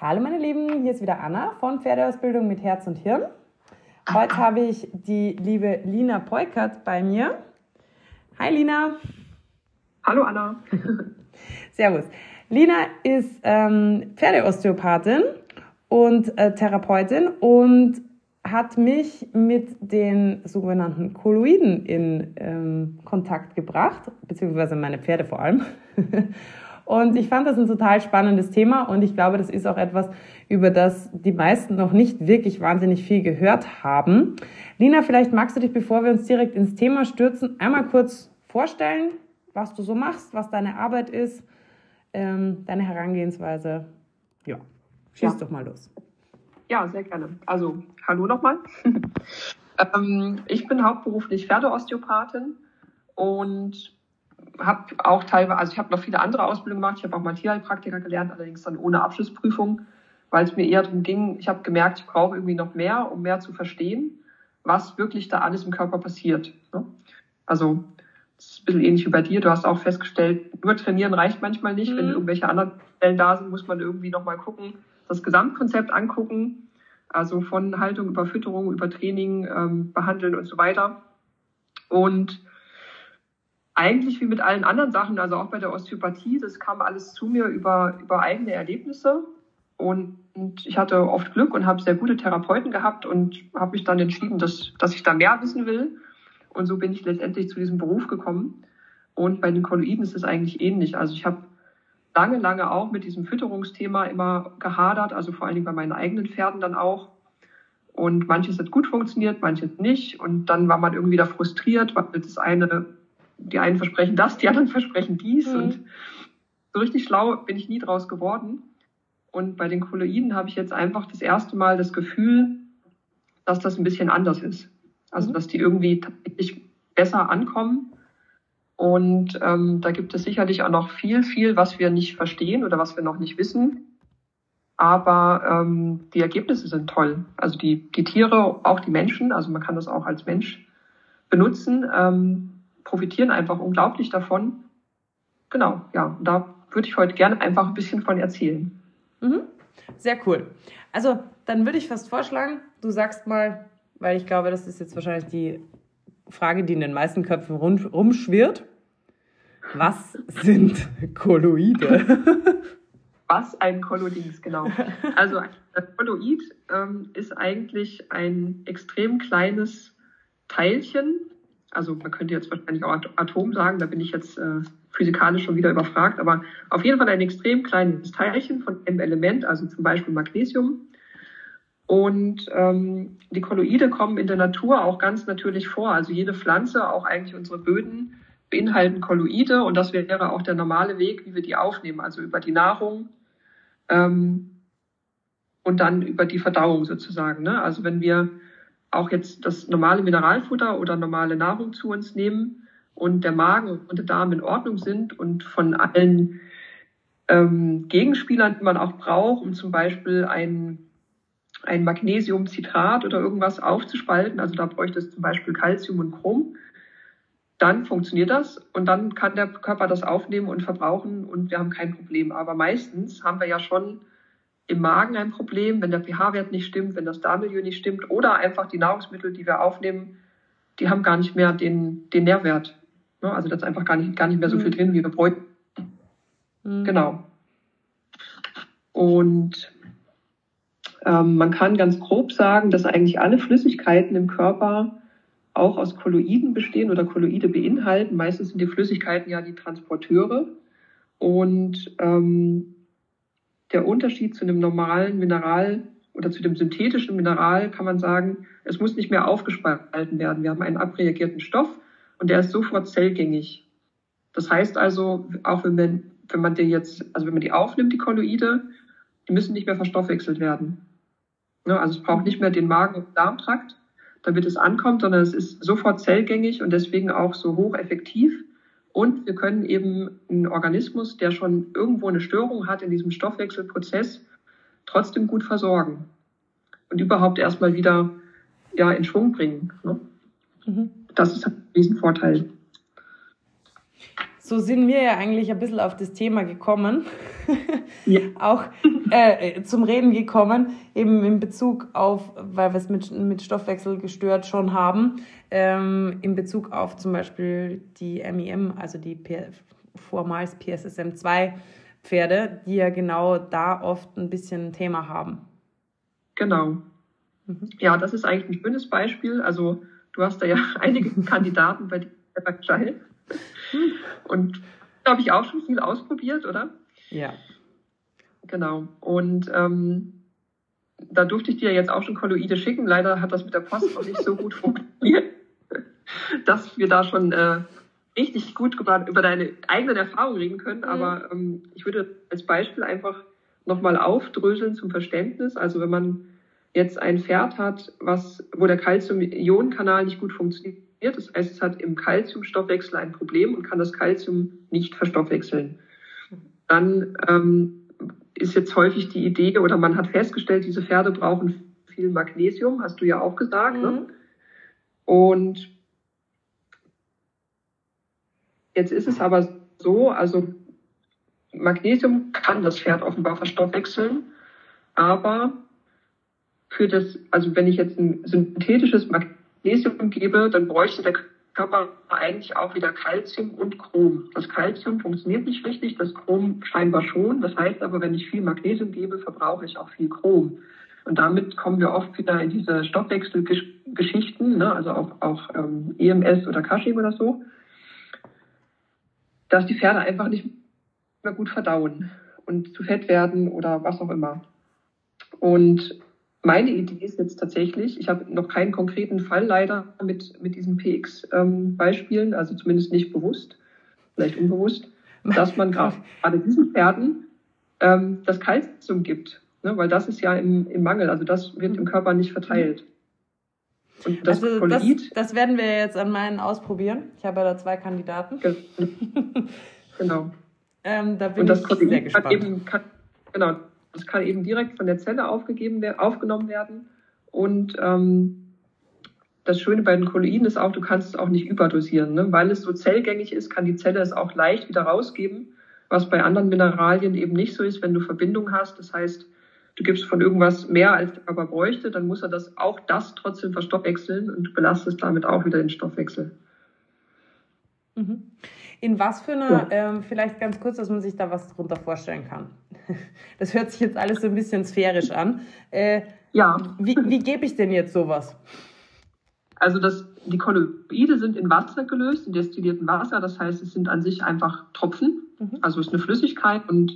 Hallo meine Lieben, hier ist wieder Anna von Pferdeausbildung mit Herz und Hirn. Heute habe ich die liebe Lina Peukert bei mir. Hi Lina. Hallo Anna. Servus. Lina ist ähm, Pferdeosteopathin und äh, Therapeutin und hat mich mit den sogenannten Kolloiden in ähm, Kontakt gebracht, beziehungsweise meine Pferde vor allem. Und ich fand das ein total spannendes Thema und ich glaube, das ist auch etwas, über das die meisten noch nicht wirklich wahnsinnig viel gehört haben. Lina, vielleicht magst du dich, bevor wir uns direkt ins Thema stürzen, einmal kurz vorstellen, was du so machst, was deine Arbeit ist, ähm, deine Herangehensweise. Ja, schieß ja. doch mal los. Ja, sehr gerne. Also, hallo nochmal. ähm, ich bin hauptberuflich Pferdeosteopathin und habe auch teilweise, also ich habe noch viele andere Ausbildungen gemacht. Ich habe auch mal Tierheilpraktiker gelernt, allerdings dann ohne Abschlussprüfung, weil es mir eher darum ging, ich habe gemerkt, ich brauche irgendwie noch mehr, um mehr zu verstehen, was wirklich da alles im Körper passiert. Ne? Also das ist ein bisschen ähnlich wie bei dir. Du hast auch festgestellt, nur trainieren reicht manchmal nicht. Mhm. Wenn irgendwelche anderen Stellen da sind, muss man irgendwie nochmal gucken, das Gesamtkonzept angucken. Also von Haltung über Fütterung, über Training, ähm, Behandeln und so weiter. Und eigentlich wie mit allen anderen Sachen, also auch bei der Osteopathie, das kam alles zu mir über, über eigene Erlebnisse. Und, und ich hatte oft Glück und habe sehr gute Therapeuten gehabt und habe mich dann entschieden, dass, dass ich da mehr wissen will. Und so bin ich letztendlich zu diesem Beruf gekommen. Und bei den Kolloiden ist es eigentlich ähnlich. Also ich habe lange, lange auch mit diesem Fütterungsthema immer gehadert, also vor allen Dingen bei meinen eigenen Pferden dann auch. Und manches hat gut funktioniert, manches nicht. Und dann war man irgendwie da frustriert, weil das eine die einen versprechen das, die anderen versprechen dies. Mhm. Und so richtig schlau bin ich nie draus geworden. Und bei den Kolloiden habe ich jetzt einfach das erste Mal das Gefühl, dass das ein bisschen anders ist. Also, mhm. dass die irgendwie tatsächlich besser ankommen. Und ähm, da gibt es sicherlich auch noch viel, viel, was wir nicht verstehen oder was wir noch nicht wissen. Aber ähm, die Ergebnisse sind toll. Also die, die Tiere, auch die Menschen, also man kann das auch als Mensch benutzen. Ähm, profitieren einfach unglaublich davon. Genau, ja, da würde ich heute gerne einfach ein bisschen von erzählen. Mhm. Sehr cool. Also, dann würde ich fast vorschlagen, du sagst mal, weil ich glaube, das ist jetzt wahrscheinlich die Frage, die in den meisten Köpfen rumschwirrt. Was sind Kolloide? Was ein Kolloid ist, genau. Also ein Kolloid ähm, ist eigentlich ein extrem kleines Teilchen, also man könnte jetzt wahrscheinlich auch Atom sagen, da bin ich jetzt äh, physikalisch schon wieder überfragt, aber auf jeden Fall ein extrem kleines Teilchen von einem Element, also zum Beispiel Magnesium. Und ähm, die Kolloide kommen in der Natur auch ganz natürlich vor. Also jede Pflanze, auch eigentlich unsere Böden, beinhalten Kolloide und das wäre auch der normale Weg, wie wir die aufnehmen, also über die Nahrung ähm, und dann über die Verdauung sozusagen. Ne? Also wenn wir auch jetzt das normale Mineralfutter oder normale Nahrung zu uns nehmen und der Magen und der Darm in Ordnung sind und von allen ähm, Gegenspielern, die man auch braucht, um zum Beispiel ein, ein Magnesiumcitrat oder irgendwas aufzuspalten, also da bräuchte es zum Beispiel Calcium und Chrom, dann funktioniert das und dann kann der Körper das aufnehmen und verbrauchen und wir haben kein Problem. Aber meistens haben wir ja schon im Magen ein Problem, wenn der pH-Wert nicht stimmt, wenn das Darmmilieu nicht stimmt oder einfach die Nahrungsmittel, die wir aufnehmen, die haben gar nicht mehr den, den Nährwert. Ne? Also da ist einfach gar nicht, gar nicht mehr so viel mhm. drin, wie wir bräuchten. Mhm. Genau. Und ähm, man kann ganz grob sagen, dass eigentlich alle Flüssigkeiten im Körper auch aus Kolloiden bestehen oder Kolloide beinhalten. Meistens sind die Flüssigkeiten ja die Transporteure. Und ähm, der Unterschied zu einem normalen Mineral oder zu dem synthetischen Mineral kann man sagen, es muss nicht mehr aufgespalten werden. Wir haben einen abreagierten Stoff und der ist sofort zellgängig. Das heißt also, auch wenn man, wenn man den jetzt, also wenn man die aufnimmt, die Kolloide, die müssen nicht mehr verstoffwechselt werden. Ne, also es braucht nicht mehr den Magen- und Darmtrakt, damit es ankommt, sondern es ist sofort zellgängig und deswegen auch so hocheffektiv. Und wir können eben einen Organismus, der schon irgendwo eine Störung hat in diesem Stoffwechselprozess, trotzdem gut versorgen und überhaupt erstmal wieder ja, in Schwung bringen. Ne? Mhm. Das ist ein Riesenvorteil. So sind wir ja eigentlich ein bisschen auf das Thema gekommen, ja. auch äh, zum Reden gekommen, eben in Bezug auf, weil wir es mit, mit Stoffwechsel gestört schon haben, ähm, in Bezug auf zum Beispiel die MIM, also die P vormals PSSM 2 Pferde, die ja genau da oft ein bisschen ein Thema haben. Genau. Mhm. Ja, das ist eigentlich ein schönes Beispiel. Also du hast da ja einige Kandidaten bei dir Child. Und habe ich auch schon viel ausprobiert, oder? Ja. Genau. Und ähm, da durfte ich dir jetzt auch schon Kolloide schicken. Leider hat das mit der Post noch nicht so gut funktioniert, dass wir da schon äh, richtig gut über, über deine eigenen Erfahrungen reden können. Mhm. Aber ähm, ich würde als Beispiel einfach nochmal aufdröseln zum Verständnis. Also wenn man jetzt ein Pferd hat, was, wo der Calcium-Ionen-Kanal nicht gut funktioniert, das heißt, es hat im Calciumstoffwechsel ein Problem und kann das Calcium nicht verstoffwechseln, dann ähm, ist jetzt häufig die Idee oder man hat festgestellt, diese Pferde brauchen viel Magnesium, hast du ja auch gesagt. Ne? Mhm. Ne? Und jetzt ist es aber so, also Magnesium kann das Pferd offenbar verstoffwechseln, aber für das, also wenn ich jetzt ein synthetisches Magnesium gebe, dann bräuchte der Körper eigentlich auch wieder Calcium und Chrom. Das Calcium funktioniert nicht richtig, das Chrom scheinbar schon. Das heißt aber, wenn ich viel Magnesium gebe, verbrauche ich auch viel Chrom. Und damit kommen wir oft wieder in diese Stoffwechselgeschichten, ne? also auch, auch ähm, EMS oder Cushing oder so, dass die Pferde einfach nicht mehr gut verdauen und zu fett werden oder was auch immer. Und meine Idee ist jetzt tatsächlich, ich habe noch keinen konkreten Fall leider mit, mit diesen PX-Beispielen, ähm, also zumindest nicht bewusst, vielleicht unbewusst, dass man gerade diesen Pferden ähm, das Kalzium gibt, ne? weil das ist ja im, im Mangel, also das wird im Körper nicht verteilt. Und das, also das, das werden wir jetzt an meinen ausprobieren. Ich habe ja da zwei Kandidaten. Genau. ähm, da bin Und das ich sehr gespannt. Eben, kann, genau, das kann eben direkt von der Zelle aufgegeben, aufgenommen werden. Und ähm, das Schöne bei den Kolloiden ist auch, du kannst es auch nicht überdosieren. Ne? Weil es so zellgängig ist, kann die Zelle es auch leicht wieder rausgeben, was bei anderen Mineralien eben nicht so ist, wenn du Verbindung hast. Das heißt, du gibst von irgendwas mehr, als der Körper bräuchte, dann muss er das auch das trotzdem verstoffwechseln und du belastest damit auch wieder den Stoffwechsel. Mhm. In was für einer, ja. ähm, vielleicht ganz kurz, dass man sich da was drunter vorstellen kann. Das hört sich jetzt alles so ein bisschen sphärisch an. Äh, ja. Wie, wie gebe ich denn jetzt sowas? Also das, die Kolloide sind in Wasser gelöst, in destilliertem Wasser. Das heißt, es sind an sich einfach Tropfen. Mhm. Also es ist eine Flüssigkeit und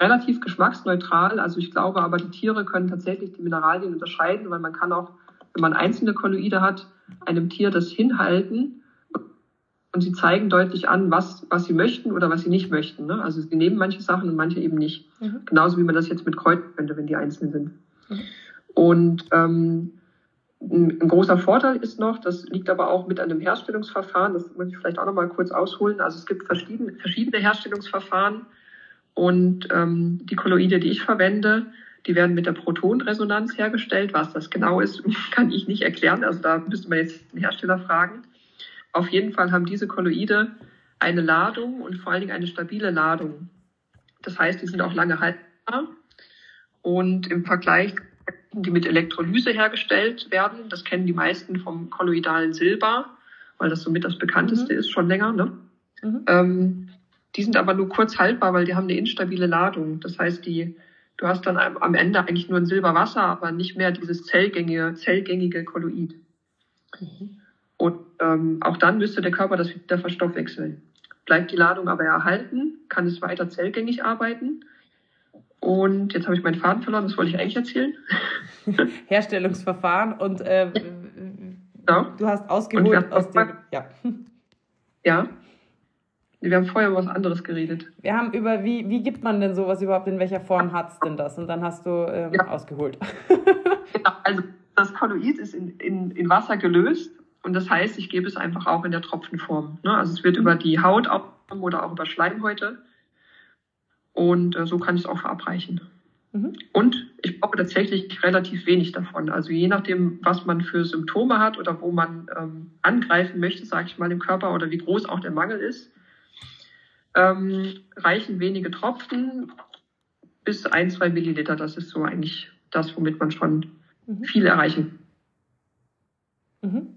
relativ geschmacksneutral. Also ich glaube aber, die Tiere können tatsächlich die Mineralien unterscheiden, weil man kann auch, wenn man einzelne Kolloide hat, einem Tier das hinhalten und sie zeigen deutlich an, was, was sie möchten oder was sie nicht möchten. Ne? Also sie nehmen manche Sachen und manche eben nicht. Mhm. Genauso wie man das jetzt mit Kräutern könnte, wenn die einzeln sind. Mhm. Und ähm, ein, ein, großer Vorteil ist noch, das liegt aber auch mit einem Herstellungsverfahren, das muss ich vielleicht auch noch mal kurz ausholen. Also es gibt verschiedene, verschiedene Herstellungsverfahren und ähm, die Kolloide, die ich verwende, die werden mit der Protonresonanz hergestellt. Was das genau ist, kann ich nicht erklären. Also da müsste man jetzt den Hersteller fragen. Auf jeden Fall haben diese Kolloide eine Ladung und vor allen Dingen eine stabile Ladung. Das heißt, die sind auch lange haltbar. Und im Vergleich, die mit Elektrolyse hergestellt werden, das kennen die meisten vom kolloidalen Silber, weil das somit das bekannteste mhm. ist, schon länger. Ne? Mhm. Ähm, die sind aber nur kurz haltbar, weil die haben eine instabile Ladung. Das heißt, die, du hast dann am Ende eigentlich nur ein Silberwasser, aber nicht mehr dieses zellgängige, zellgängige Kolloid. Mhm. Ähm, auch dann müsste der Körper das wieder verstoffwechseln. Bleibt die Ladung aber erhalten, kann es weiter zellgängig arbeiten. Und jetzt habe ich meinen Faden verloren, das wollte ich eigentlich erzählen. Herstellungsverfahren und äh, genau. du hast ausgeholt aus dem. Ja. ja. Wir haben vorher über was anderes geredet. Wir haben über, wie, wie gibt man denn sowas überhaupt, in welcher Form hat es denn das? Und dann hast du ähm, ja. ausgeholt. genau, also das Kolloid ist in, in, in Wasser gelöst und das heißt, ich gebe es einfach auch in der Tropfenform. Ne? Also es wird über die Haut aufgenommen oder auch über Schleimhäute. Und äh, so kann ich es auch verabreichen. Mhm. Und ich brauche tatsächlich relativ wenig davon. Also je nachdem, was man für Symptome hat oder wo man ähm, angreifen möchte, sage ich mal, im Körper oder wie groß auch der Mangel ist, ähm, reichen wenige Tropfen bis ein, zwei Milliliter. Das ist so eigentlich das, womit man schon mhm. viel erreichen kann. Mhm.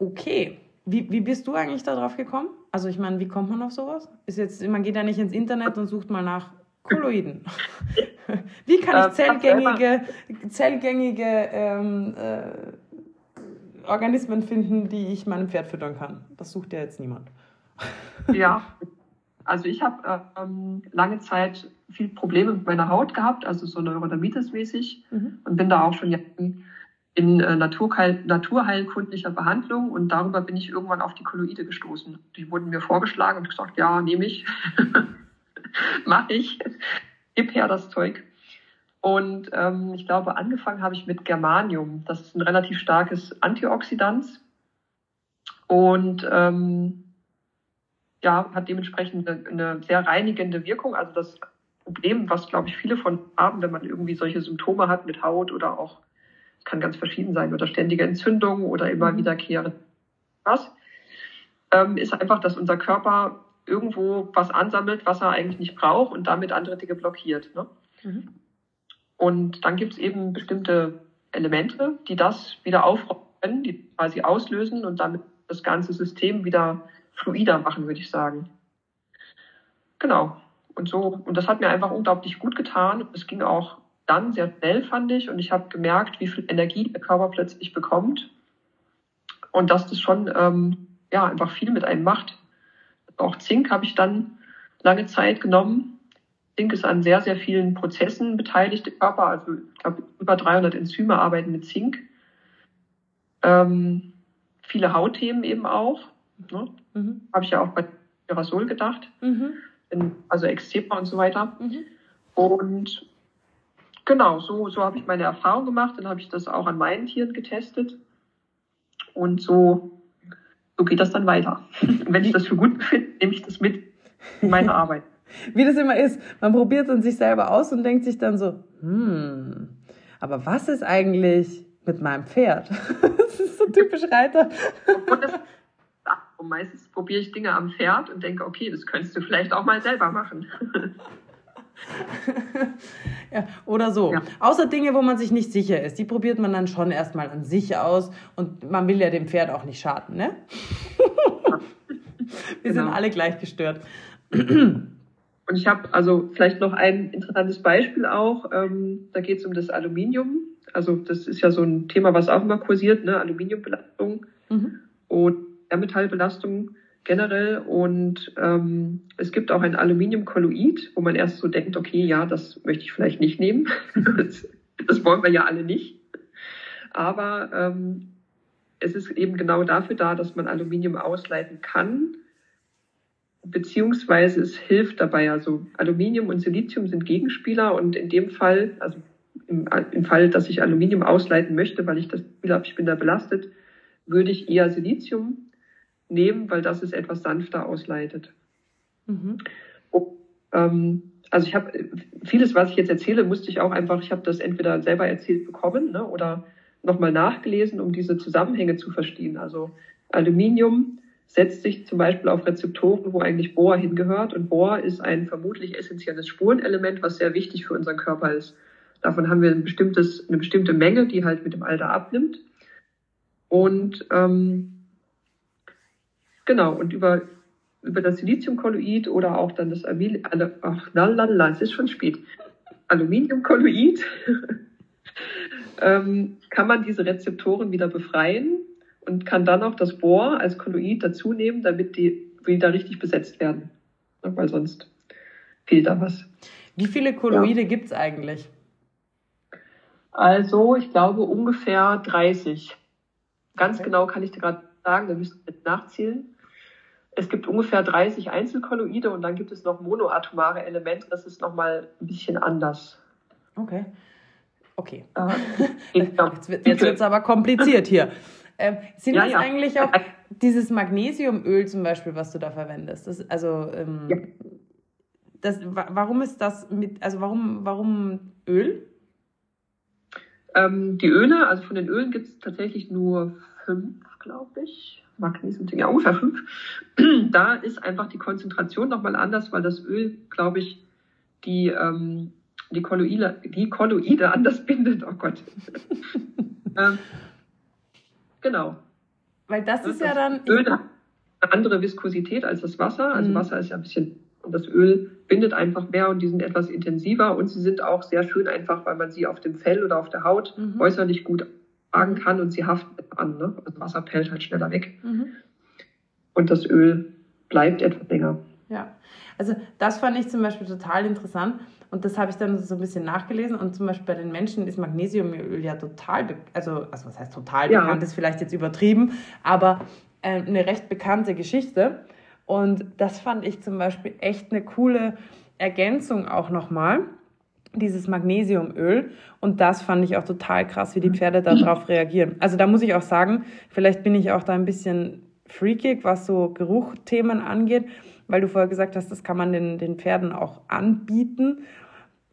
Okay. Wie, wie bist du eigentlich darauf gekommen? Also ich meine, wie kommt man auf sowas? Ist jetzt, man geht ja nicht ins Internet und sucht mal nach Kolloiden. wie kann ich zellgängige, zellgängige ähm, äh, Organismen finden, die ich meinem Pferd füttern kann? Das sucht ja jetzt niemand. ja, also ich habe ähm, lange Zeit viel Probleme mit meiner Haut gehabt, also so Neurodermitis-mäßig mhm. und bin da auch schon in äh, Naturheil, naturheilkundlicher Behandlung und darüber bin ich irgendwann auf die Kolloide gestoßen. Die wurden mir vorgeschlagen und gesagt, ja, nehme ich, mache ich, gib her das Zeug. Und ähm, ich glaube, angefangen habe ich mit Germanium. Das ist ein relativ starkes Antioxidant und ähm, ja, hat dementsprechend eine, eine sehr reinigende Wirkung. Also das Problem, was glaube ich viele von haben, wenn man irgendwie solche Symptome hat mit Haut oder auch, kann ganz verschieden sein, oder ständige Entzündungen oder immer mhm. wiederkehrend was, ähm, ist einfach, dass unser Körper irgendwo was ansammelt, was er eigentlich nicht braucht und damit andere Dinge blockiert. Ne? Mhm. Und dann gibt es eben bestimmte Elemente, die das wieder aufräumen können, die quasi auslösen und damit das ganze System wieder fluider machen, würde ich sagen. Genau. Und so, und das hat mir einfach unglaublich gut getan. Es ging auch dann sehr schnell, fand ich. Und ich habe gemerkt, wie viel Energie der Körper plötzlich bekommt. Und dass das schon ähm, ja, einfach viel mit einem macht. Auch Zink habe ich dann lange Zeit genommen. Zink ist an sehr, sehr vielen Prozessen beteiligt im Körper. Also ich glaube, über 300 Enzyme arbeiten mit Zink. Ähm, viele Hautthemen eben auch. Ne? Mhm. Habe ich ja auch bei Aerosol gedacht. Mhm. In, also Exzema und so weiter. Mhm. Und genau, so, so habe ich meine Erfahrung gemacht. Dann habe ich das auch an meinen Tieren getestet. Und so, so geht das dann weiter. Wenn ich das für gut befinde, nehme ich das mit in meine Arbeit. Wie das immer ist, man probiert es an sich selber aus und denkt sich dann so, hm, aber was ist eigentlich mit meinem Pferd? das ist so typisch Reiter. Und meistens probiere ich Dinge am Pferd und denke, okay, das könntest du vielleicht auch mal selber machen. ja, oder so. Ja. Außer Dinge, wo man sich nicht sicher ist, die probiert man dann schon erstmal an sich aus und man will ja dem Pferd auch nicht schaden, ne? Wir genau. sind alle gleich gestört. Und ich habe also vielleicht noch ein interessantes Beispiel auch. Ähm, da geht es um das Aluminium. Also das ist ja so ein Thema, was auch immer kursiert, ne? Aluminiumbelastung. Mhm. Und Schwermetallbelastung generell. Und ähm, es gibt auch ein Aluminiumkolloid, wo man erst so denkt, okay, ja, das möchte ich vielleicht nicht nehmen. das, das, wollen wir ja alle nicht. Aber ähm, es ist eben genau dafür da, dass man Aluminium ausleiten kann, beziehungsweise es hilft dabei. Also Aluminium und Silizium sind Gegenspieler und in dem Fall, also im, im Fall, dass ich Aluminium ausleiten möchte, weil ich das Gefühl habe, ich bin da belastet, würde ich eher Silizium nehmen, weil das es etwas sanfter ausleitet. Mhm. Und, ähm, also ich habe vieles, was ich jetzt erzähle, musste ich auch einfach, ich habe das entweder selber erzählt bekommen ne, oder nochmal nachgelesen, um diese Zusammenhänge zu verstehen. Also Aluminium setzt sich zum Beispiel auf Rezeptoren, wo eigentlich Bohr hingehört. Und Bohr ist ein vermutlich essentielles Spurenelement, was sehr wichtig für unseren Körper ist. Davon haben wir ein bestimmtes, eine bestimmte Menge, die halt mit dem Alter abnimmt. Und ähm, Genau, und über, über das Siliziumkolloid oder auch dann das Amil ach, lalala, es ist schon spät, Aluminiumkolloid, ähm, kann man diese Rezeptoren wieder befreien und kann dann auch das Bohr als Kolloid dazu nehmen, damit die wieder richtig besetzt werden. Weil sonst fehlt da was. Wie viele Kolloide ja. gibt es eigentlich? Also, ich glaube ungefähr 30. Ganz okay. genau kann ich dir gerade sagen, da müsst ihr nachzählen. Es gibt ungefähr 30 Einzelkolloide und dann gibt es noch monoatomare Elemente. Das ist nochmal ein bisschen anders. Okay. Okay. Jetzt wird es aber kompliziert hier. Ähm, sind ja, das ja. eigentlich auch dieses Magnesiumöl zum Beispiel, was du da verwendest? Das, also, ähm, ja. das, warum ist das mit, also warum, warum Öl? Ähm, die Öle, also von den Ölen gibt es tatsächlich nur fünf, glaube ich Magnesium, ja, ungefähr fünf. Da ist einfach die Konzentration nochmal anders, weil das Öl, glaube ich, die, ähm, die, Kolloide, die Kolloide anders bindet. Oh Gott. ähm, genau. Weil das ist das ja dann. Öl hat eine andere Viskosität als das Wasser. Also mhm. Wasser ist ja ein bisschen, und das Öl bindet einfach mehr und die sind etwas intensiver und sie sind auch sehr schön einfach, weil man sie auf dem Fell oder auf der Haut mhm. äußerlich gut tragen kann und sie haften an. Ne? Also Wasser pellt halt schneller weg. Mhm. Und das Öl bleibt etwas länger. Ja, also das fand ich zum Beispiel total interessant und das habe ich dann so ein bisschen nachgelesen und zum Beispiel bei den Menschen ist Magnesiumöl ja total, also, also was heißt total ja. bekannt, ist vielleicht jetzt übertrieben, aber äh, eine recht bekannte Geschichte und das fand ich zum Beispiel echt eine coole Ergänzung auch nochmal dieses Magnesiumöl. Und das fand ich auch total krass, wie die Pferde darauf reagieren. Also da muss ich auch sagen, vielleicht bin ich auch da ein bisschen freakig, was so Geruchthemen angeht, weil du vorher gesagt hast, das kann man den, den Pferden auch anbieten.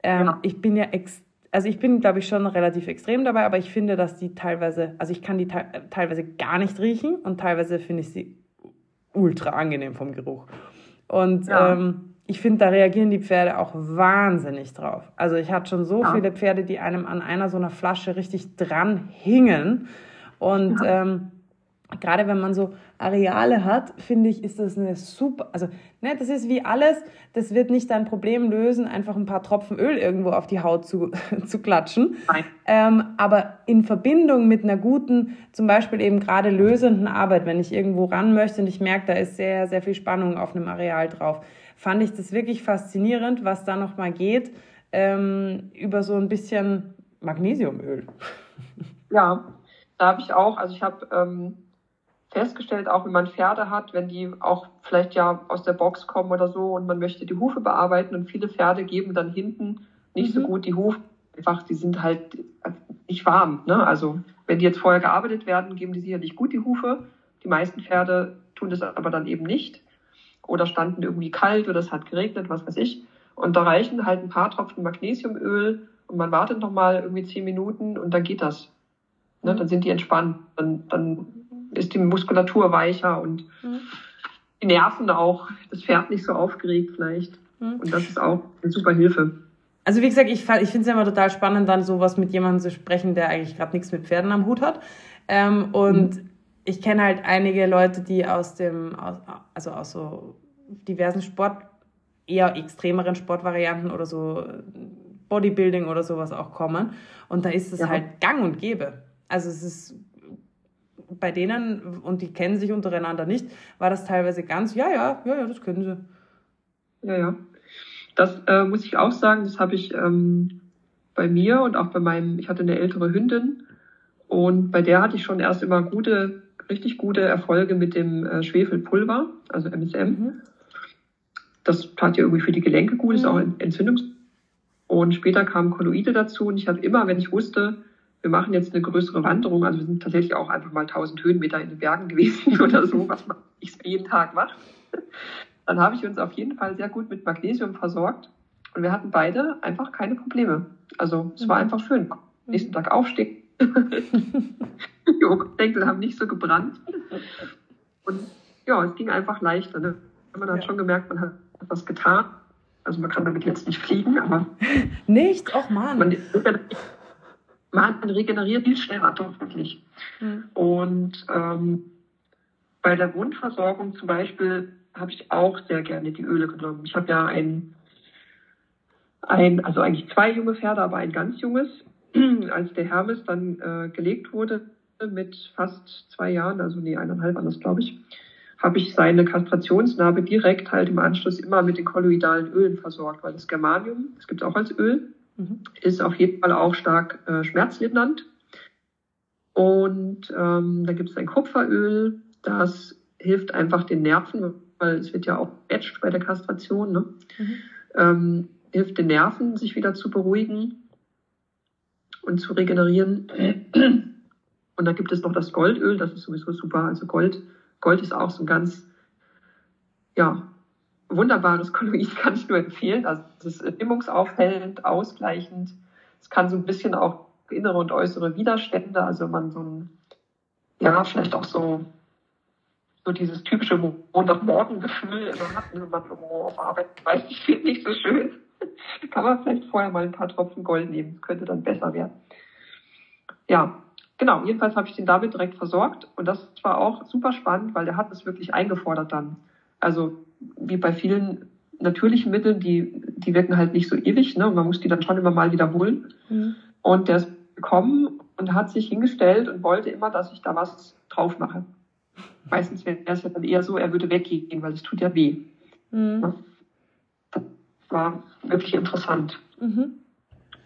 Ähm, ja. Ich bin ja ex also ich bin, glaube ich, schon relativ extrem dabei, aber ich finde, dass die teilweise, also ich kann die te teilweise gar nicht riechen und teilweise finde ich sie ultra angenehm vom Geruch. Und ja. ähm, ich finde, da reagieren die Pferde auch wahnsinnig drauf. Also ich hatte schon so ja. viele Pferde, die einem an einer so einer Flasche richtig dran hingen. Und ja. ähm, gerade wenn man so Areale hat, finde ich, ist das eine super, also ne, das ist wie alles, das wird nicht dein Problem lösen, einfach ein paar Tropfen Öl irgendwo auf die Haut zu, zu klatschen. Ähm, aber in Verbindung mit einer guten, zum Beispiel eben gerade lösenden Arbeit, wenn ich irgendwo ran möchte und ich merke, da ist sehr, sehr viel Spannung auf einem Areal drauf, fand ich das wirklich faszinierend, was da nochmal geht, ähm, über so ein bisschen Magnesiumöl. Ja, da habe ich auch, also ich habe ähm, festgestellt, auch wenn man Pferde hat, wenn die auch vielleicht ja aus der Box kommen oder so und man möchte die Hufe bearbeiten und viele Pferde geben dann hinten nicht mhm. so gut die Hufe, einfach, die sind halt nicht warm. Ne? Also wenn die jetzt vorher gearbeitet werden, geben die sicherlich gut die Hufe. Die meisten Pferde tun das aber dann eben nicht oder standen irgendwie kalt oder es hat geregnet, was weiß ich. Und da reichen halt ein paar Tropfen Magnesiumöl und man wartet nochmal irgendwie zehn Minuten und dann geht das. Ne, dann sind die entspannt. Dann, dann ist die Muskulatur weicher und mhm. die Nerven auch. Das Pferd nicht so aufgeregt vielleicht. Mhm. Und das ist auch eine super Hilfe. Also wie gesagt, ich, ich finde es ja immer total spannend, dann sowas mit jemandem zu sprechen, der eigentlich gerade nichts mit Pferden am Hut hat. Ähm, und mhm ich kenne halt einige Leute, die aus dem, also aus so diversen Sport, eher extremeren Sportvarianten oder so Bodybuilding oder sowas auch kommen. Und da ist es ja. halt gang und gäbe. Also es ist bei denen, und die kennen sich untereinander nicht, war das teilweise ganz, ja, ja, ja, ja, das können sie. Ja, ja. Das äh, muss ich auch sagen, das habe ich ähm, bei mir und auch bei meinem, ich hatte eine ältere Hündin und bei der hatte ich schon erst immer gute richtig gute Erfolge mit dem äh, Schwefelpulver, also MSM. Mhm. Das tat ja irgendwie für die Gelenke gut, ist auch Entzündungs. Und später kamen Kolloide dazu und ich habe immer, wenn ich wusste, wir machen jetzt eine größere Wanderung, also wir sind tatsächlich auch einfach mal 1000 Höhenmeter in den Bergen gewesen oder so, was nicht jeden Tag macht, dann habe ich uns auf jeden Fall sehr gut mit Magnesium versorgt und wir hatten beide einfach keine Probleme. Also es war mhm. einfach schön. Nächsten Tag aufstehen, die Oberschenkel haben nicht so gebrannt. Und ja, es ging einfach leichter. Ne? Man hat ja. schon gemerkt, man hat was getan. Also man kann damit jetzt nicht fliegen, aber. Nicht? Och man. Man, man regeneriert viel schneller, doch wirklich. Mhm. Und ähm, bei der Wundversorgung zum Beispiel habe ich auch sehr gerne die Öle genommen. Ich habe ja ein, ein, also eigentlich zwei junge Pferde, aber ein ganz junges. als der Hermes dann äh, gelegt wurde mit fast zwei Jahren, also nee, eineinhalb anders, glaube ich, habe ich seine Kastrationsnarbe direkt halt im Anschluss immer mit den kolloidalen Ölen versorgt, weil das Germanium, das gibt es auch als Öl, mhm. ist auf jeden Fall auch stark äh, schmerzlindernd. Und ähm, da gibt es ein Kupferöl, das hilft einfach den Nerven, weil es wird ja auch etcht bei der Kastration, ne? Mhm. Ähm, hilft den Nerven, sich wieder zu beruhigen und zu regenerieren. Und da gibt es noch das Goldöl, das ist sowieso super. Also Gold, Gold ist auch so ein ganz, ja, wunderbares Kolloid, kann ich nur empfehlen. Also es ist stimmungsaufhellend, ausgleichend. Es kann so ein bisschen auch innere und äußere Widerstände, also man so ein, ja, vielleicht auch so so dieses typische Montagmorgen-Gefühl immer hat, wenn man oh, auf Arbeit weiß, ich finde nicht so schön. Kann man vielleicht vorher mal ein paar Tropfen Gold nehmen, das könnte dann besser werden. Ja, genau, jedenfalls habe ich den damit direkt versorgt und das war auch super spannend, weil der hat es wirklich eingefordert dann. Also wie bei vielen natürlichen Mitteln, die, die wirken halt nicht so ewig, ne? man muss die dann schon immer mal wiederholen. Mhm. Und der ist gekommen und hat sich hingestellt und wollte immer, dass ich da was drauf mache. Meistens wäre es ja dann eher so, er würde weggehen, weil es tut ja weh. Mhm. Das war wirklich interessant. Mhm.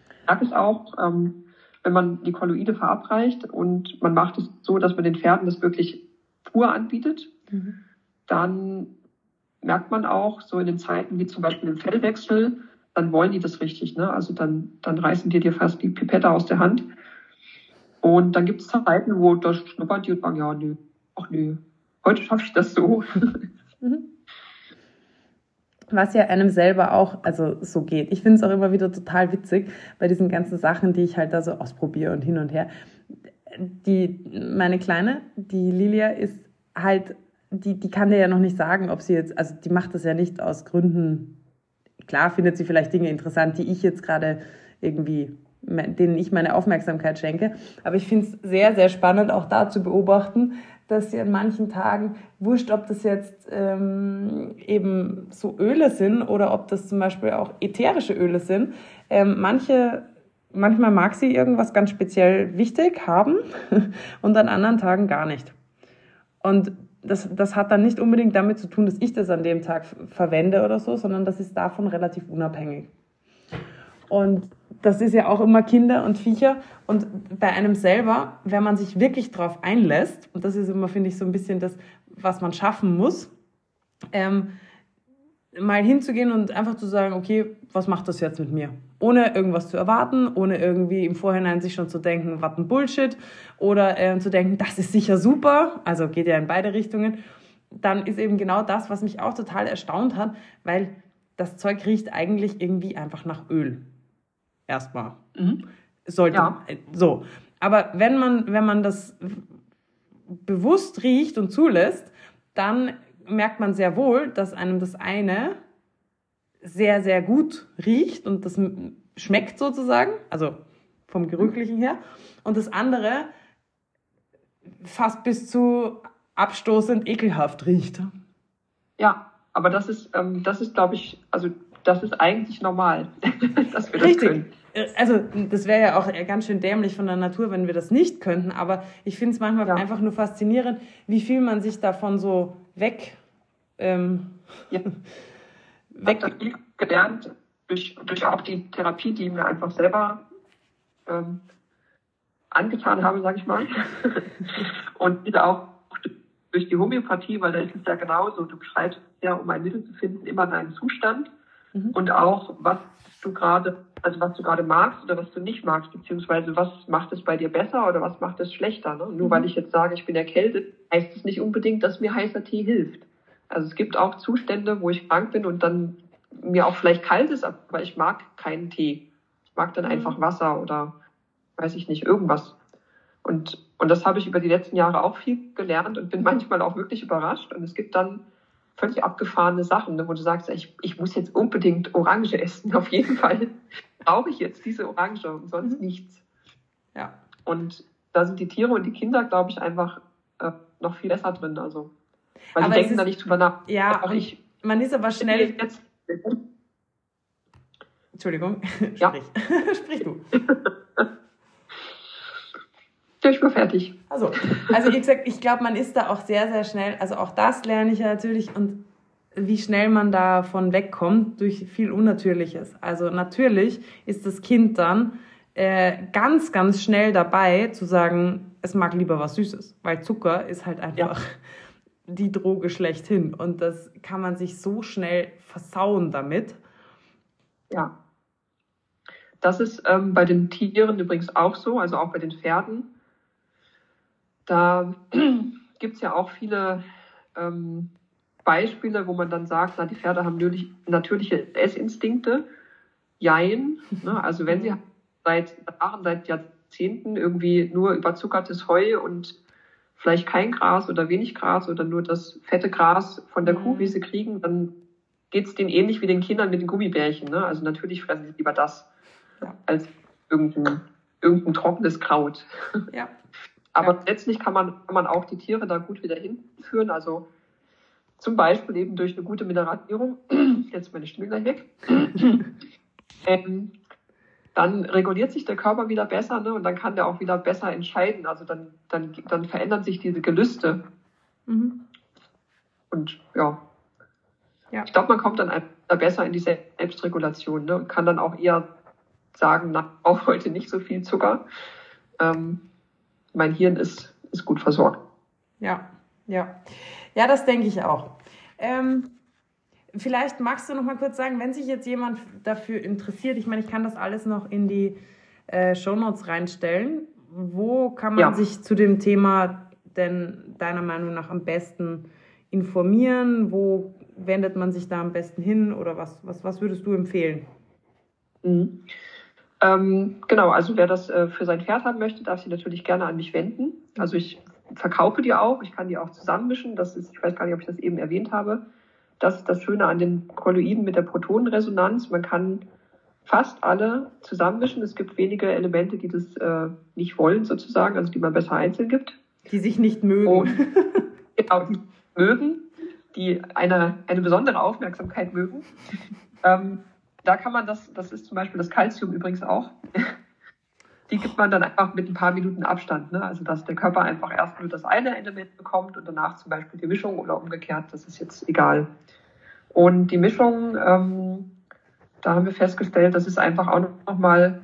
Ich sage es auch, ähm, wenn man die Kolloide verabreicht und man macht es so, dass man den Pferden das wirklich pur anbietet, mhm. dann merkt man auch so in den Zeiten wie zum Beispiel im Fellwechsel, dann wollen die das richtig. Ne? Also dann, dann reißen die dir fast die Pipette aus der Hand. Und dann gibt es Zeiten, wo das schnuppert die und sagen, ja, nö, ach nö, heute schaffe ich das so. Mhm. Was ja einem selber auch also so geht. Ich finde es auch immer wieder total witzig bei diesen ganzen Sachen, die ich halt da so ausprobiere und hin und her. Die, meine Kleine, die Lilia, ist halt, die, die kann dir ja noch nicht sagen, ob sie jetzt, also die macht das ja nicht aus Gründen, klar findet sie vielleicht Dinge interessant, die ich jetzt gerade irgendwie denen ich meine Aufmerksamkeit schenke. Aber ich finde es sehr, sehr spannend, auch da zu beobachten, dass sie an manchen Tagen, wurscht, ob das jetzt ähm, eben so Öle sind oder ob das zum Beispiel auch ätherische Öle sind, ähm, manche manchmal mag sie irgendwas ganz speziell wichtig haben und an anderen Tagen gar nicht. Und das, das hat dann nicht unbedingt damit zu tun, dass ich das an dem Tag verwende oder so, sondern das ist davon relativ unabhängig. Und das ist ja auch immer Kinder und Viecher. Und bei einem selber, wenn man sich wirklich darauf einlässt, und das ist immer, finde ich, so ein bisschen das, was man schaffen muss, ähm, mal hinzugehen und einfach zu sagen, okay, was macht das jetzt mit mir? Ohne irgendwas zu erwarten, ohne irgendwie im Vorhinein sich schon zu denken, was ein Bullshit, oder äh, zu denken, das ist sicher super, also geht ja in beide Richtungen, dann ist eben genau das, was mich auch total erstaunt hat, weil das Zeug riecht eigentlich irgendwie einfach nach Öl erstmal. Mhm. Sollte ja. so. Aber wenn man, wenn man das bewusst riecht und zulässt, dann merkt man sehr wohl, dass einem das eine sehr, sehr gut riecht und das schmeckt sozusagen, also vom Gerüchlichen her, und das andere fast bis zu abstoßend ekelhaft riecht. Ja, aber das ist, ähm, das ist, glaube ich, also das ist eigentlich normal, dass wir das Richtig. können. Äh, also das wäre ja auch ganz schön dämlich von der Natur, wenn wir das nicht könnten. Aber ich finde es manchmal ja. einfach nur faszinierend, wie viel man sich davon so weg... Ähm, ja. weg ich habe viel gelernt durch, durch auch die Therapie, die mir einfach selber ähm, angetan habe, sage ich mal. Und wieder auch durch die Homöopathie, weil da ist es ja genauso. Du beschreibst ja, um ein Mittel zu finden, immer deinen Zustand mhm. und auch, was du gerade, also was du gerade magst oder was du nicht magst, beziehungsweise was macht es bei dir besser oder was macht es schlechter. Ne? Nur mhm. weil ich jetzt sage, ich bin erkältet, heißt es nicht unbedingt, dass mir heißer Tee hilft. Also es gibt auch Zustände, wo ich krank bin und dann mir auch vielleicht kalt ist, aber ich mag keinen Tee. Ich mag dann mhm. einfach Wasser oder weiß ich nicht, irgendwas. Und, und das habe ich über die letzten Jahre auch viel gelernt und bin manchmal auch wirklich überrascht. Und es gibt dann völlig abgefahrene Sachen, ne, wo du sagst, ich, ich muss jetzt unbedingt Orange essen. Auf jeden Fall brauche ich jetzt diese Orange und sonst mhm. nichts. Ja. Und da sind die Tiere und die Kinder, glaube ich, einfach äh, noch viel besser drin. Also, weil aber die denken ist, da nicht drüber nach. Ja, aber ich, man ist aber schnell. Jetzt, Entschuldigung, ja. sprich. sprich du. Ja, ich bin fertig. Also, also wie gesagt, ich glaube, man ist da auch sehr, sehr schnell. Also auch das lerne ich ja natürlich und wie schnell man davon wegkommt durch viel Unnatürliches. Also natürlich ist das Kind dann äh, ganz, ganz schnell dabei zu sagen, es mag lieber was Süßes, weil Zucker ist halt einfach ja. die Droge schlechthin und das kann man sich so schnell versauen damit. Ja. Das ist ähm, bei den Tieren übrigens auch so, also auch bei den Pferden. Da gibt es ja auch viele ähm, Beispiele, wo man dann sagt, na, die Pferde haben natürlich, natürliche Essinstinkte. Jein. Ne? Also wenn sie seit Jahren, seit Jahrzehnten irgendwie nur überzuckertes Heu und vielleicht kein Gras oder wenig Gras oder nur das fette Gras von der Kuh, wie sie kriegen, dann geht's denen ähnlich wie den Kindern mit den Gummibärchen. Ne? Also natürlich fressen sie lieber das ja. als irgendein, irgendein trockenes Kraut. Ja. Aber ja. letztlich kann man, kann man auch die Tiere da gut wieder hinführen. Also zum Beispiel eben durch eine gute Mineralisierung. Jetzt meine Stimme gleich weg. ähm, dann reguliert sich der Körper wieder besser ne? und dann kann der auch wieder besser entscheiden. Also dann, dann, dann verändern sich diese Gelüste. Mhm. Und ja. ja. Ich glaube, man kommt dann besser in die Selbstregulation ne? und kann dann auch eher sagen, na, auch heute nicht so viel Zucker. Ähm, mein Hirn ist, ist gut versorgt. Ja, ja. Ja, das denke ich auch. Ähm, Vielleicht magst du noch mal kurz sagen, wenn sich jetzt jemand dafür interessiert, ich meine, ich kann das alles noch in die äh, Shownotes reinstellen. Wo kann man ja. sich zu dem Thema denn deiner Meinung nach am besten informieren? Wo wendet man sich da am besten hin oder was, was, was würdest du empfehlen? Mhm. Ähm, genau, also wer das äh, für sein Pferd haben möchte, darf sich natürlich gerne an mich wenden. Also ich verkaufe die auch, ich kann die auch zusammenmischen. Das ist, ich weiß gar nicht, ob ich das eben erwähnt habe. Das ist das Schöne an den Kolloiden mit der Protonenresonanz. Man kann fast alle zusammenmischen. Es gibt wenige Elemente, die das äh, nicht wollen, sozusagen, also die man besser einzeln gibt. Die sich nicht mögen. Und, genau, die mögen, die eine, eine besondere Aufmerksamkeit mögen. Ähm, da kann man das, das ist zum Beispiel das Kalzium übrigens auch die gibt man dann einfach mit ein paar Minuten Abstand. Ne? Also dass der Körper einfach erst nur das eine Element bekommt und danach zum Beispiel die Mischung oder umgekehrt, das ist jetzt egal. Und die Mischung, ähm, da haben wir festgestellt, das ist einfach auch nochmal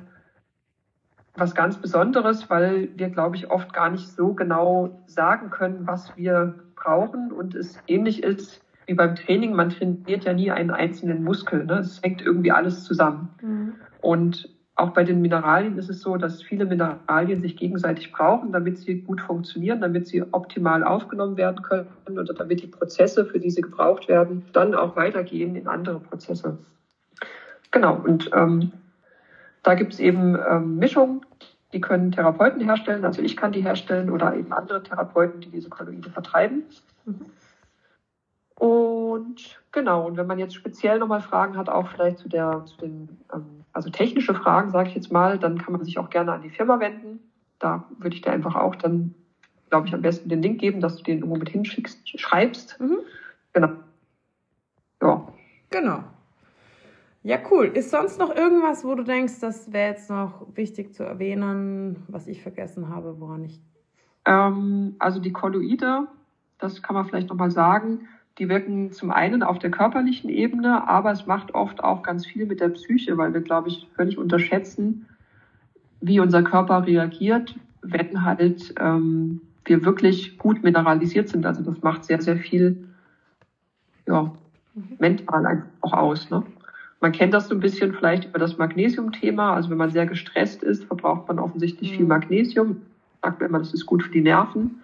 was ganz Besonderes, weil wir, glaube ich, oft gar nicht so genau sagen können, was wir brauchen und es ähnlich ist wie beim Training. Man trainiert ja nie einen einzelnen Muskel. Ne? Es hängt irgendwie alles zusammen. Mhm. Und auch bei den Mineralien ist es so, dass viele Mineralien sich gegenseitig brauchen, damit sie gut funktionieren, damit sie optimal aufgenommen werden können oder damit die Prozesse, für die sie gebraucht werden, dann auch weitergehen in andere Prozesse. Genau, und ähm, da gibt es eben ähm, Mischungen, die können Therapeuten herstellen, also ich kann die herstellen oder eben andere Therapeuten, die diese Kolloide vertreiben. Mhm. Und genau, und wenn man jetzt speziell nochmal Fragen hat, auch vielleicht zu der, zu den, ähm, also technische Fragen, sage ich jetzt mal, dann kann man sich auch gerne an die Firma wenden. Da würde ich dir einfach auch dann, glaube ich, am besten den Link geben, dass du den irgendwo mit hinschickst, schreibst. Mhm. Genau. Ja. Genau. Ja, cool. Ist sonst noch irgendwas, wo du denkst, das wäre jetzt noch wichtig zu erwähnen, was ich vergessen habe, woran ich. Ähm, also die Kolloide, das kann man vielleicht nochmal sagen die wirken zum einen auf der körperlichen Ebene, aber es macht oft auch ganz viel mit der Psyche, weil wir, glaube ich, völlig unterschätzen, wie unser Körper reagiert, wenn halt ähm, wir wirklich gut mineralisiert sind. Also das macht sehr, sehr viel ja, mental auch aus. Ne? Man kennt das so ein bisschen vielleicht über das Magnesium-Thema. Also wenn man sehr gestresst ist, verbraucht man offensichtlich viel mhm. Magnesium. Sagt man immer, das ist gut für die Nerven.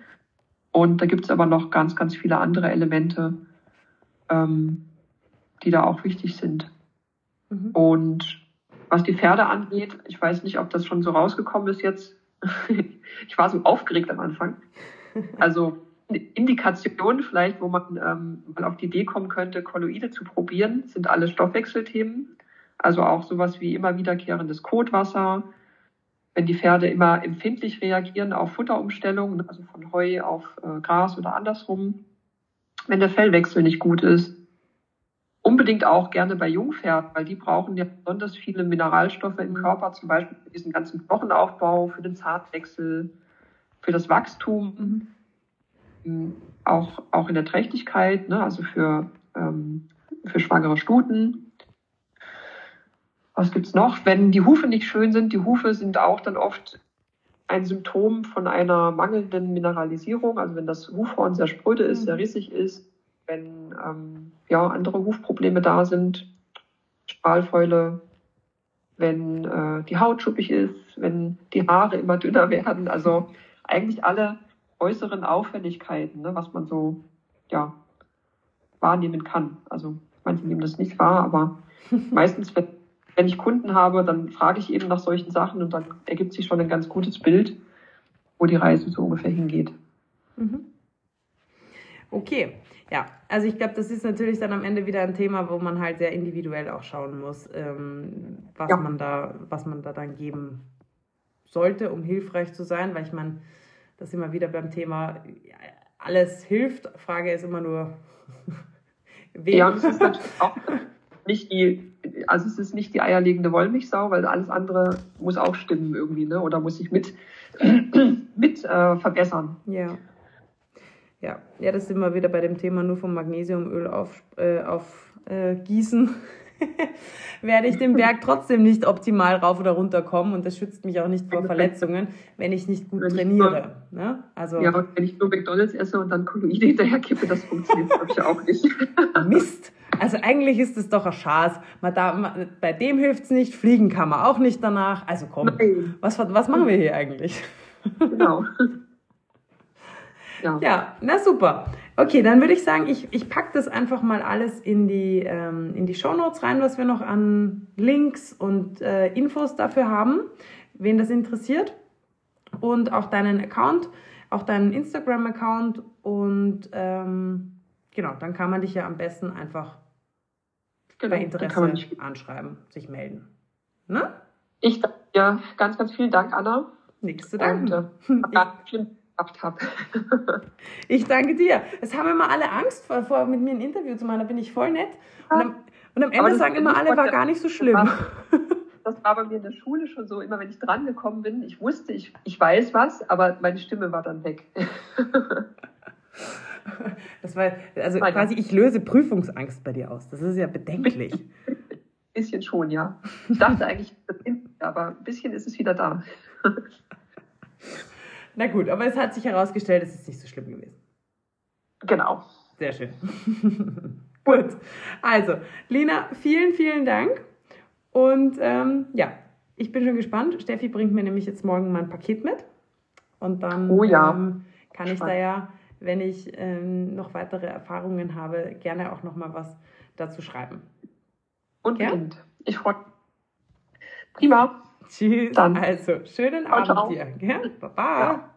Und da gibt es aber noch ganz, ganz viele andere Elemente, ähm, die da auch wichtig sind. Mhm. Und was die Pferde angeht, ich weiß nicht, ob das schon so rausgekommen ist jetzt. ich war so aufgeregt am Anfang. Also Indikationen vielleicht, wo man ähm, mal auf die Idee kommen könnte, Kolloide zu probieren, sind alle Stoffwechselthemen. Also auch sowas wie immer wiederkehrendes Kotwasser, wenn die Pferde immer empfindlich reagieren auf Futterumstellungen, also von Heu auf äh, Gras oder andersrum, wenn der Fellwechsel nicht gut ist. Unbedingt auch gerne bei Jungpferden, weil die brauchen ja besonders viele Mineralstoffe im Körper, zum Beispiel für diesen ganzen Knochenaufbau, für den Zartwechsel, für das Wachstum, auch, auch in der Trächtigkeit, ne, also für, ähm, für schwangere Stuten. Was gibt's noch? Wenn die Hufe nicht schön sind, die Hufe sind auch dann oft ein Symptom von einer mangelnden Mineralisierung. Also wenn das Hufhorn sehr spröde ist, mhm. sehr rissig ist, wenn ähm, ja, andere Hufprobleme da sind, Strahlfäule, wenn äh, die Haut schuppig ist, wenn die Haare immer dünner werden. Also eigentlich alle äußeren Auffälligkeiten, ne, was man so ja, wahrnehmen kann. Also manche nehmen das nicht wahr, aber meistens, wenn wenn ich Kunden habe, dann frage ich eben nach solchen Sachen und dann ergibt sich schon ein ganz gutes Bild, wo die Reise so ungefähr hingeht. Mhm. Okay, ja, also ich glaube, das ist natürlich dann am Ende wieder ein Thema, wo man halt sehr individuell auch schauen muss, ähm, was ja. man da, was man da dann geben sollte, um hilfreich zu sein, weil ich meine, das immer wieder beim Thema, alles hilft. Frage ist immer nur, wem. Ja, das ist natürlich auch nicht die, also es ist nicht die eierlegende Wollmilchsau, weil alles andere muss auch stimmen irgendwie, ne? Oder muss sich mit, mit äh, verbessern. Ja. Ja. ja, das ist immer wieder bei dem Thema nur vom Magnesiumöl auf, äh, auf äh. werde ich den Berg trotzdem nicht optimal rauf oder runter kommen und das schützt mich auch nicht vor Verletzungen, wenn ich nicht gut trainiere. Ne? also, ja, wenn ich nur McDonalds esse und dann Kolloide hinterher kippe, das funktioniert, glaube ich, auch nicht. Mist! Also eigentlich ist es doch ein Schaß. Man da, man, bei dem hilft es nicht, fliegen kann man auch nicht danach. Also komm, was, was machen wir hier eigentlich? Genau. Ja. ja, na super. Okay, dann würde ich sagen, ich, ich packe das einfach mal alles in die, ähm, in die Shownotes rein, was wir noch an Links und äh, Infos dafür haben, wen das interessiert. Und auch deinen Account, auch deinen Instagram-Account. Und ähm, genau, dann kann man dich ja am besten einfach genau, bei Interesse anschreiben, sich melden. Ne? Ich dir ganz, ganz vielen Dank, Anna. Nichts zu danken. Und, äh, gehabt habe. ich danke dir. Es haben immer alle Angst vor, vor, mit mir ein Interview zu machen. Da bin ich voll nett. Und am, und am Ende sagen immer alle, war gar nicht so schlimm. Das war bei mir in der Schule schon so, immer wenn ich dran gekommen bin, ich wusste, ich, ich weiß was, aber meine Stimme war dann weg. Das war, also Nein, quasi, ich löse Prüfungsangst bei dir aus. Das ist ja bedenklich. Ein bisschen schon, ja. Ich dachte eigentlich, aber ein bisschen ist es wieder da. Na gut, aber es hat sich herausgestellt, es ist nicht so schlimm gewesen. Genau. Sehr schön. gut. Also, Lina, vielen, vielen Dank. Und ähm, ja, ich bin schon gespannt. Steffi bringt mir nämlich jetzt morgen mein Paket mit. Und dann oh ja. ähm, kann ich da ja, wenn ich ähm, noch weitere Erfahrungen habe, gerne auch noch mal was dazu schreiben. Unbedingt. Ja? Ich freue mich. Prima. Tschüss. Dann. Also, schönen Abend ciao. dir. Ja? Baba. Ja.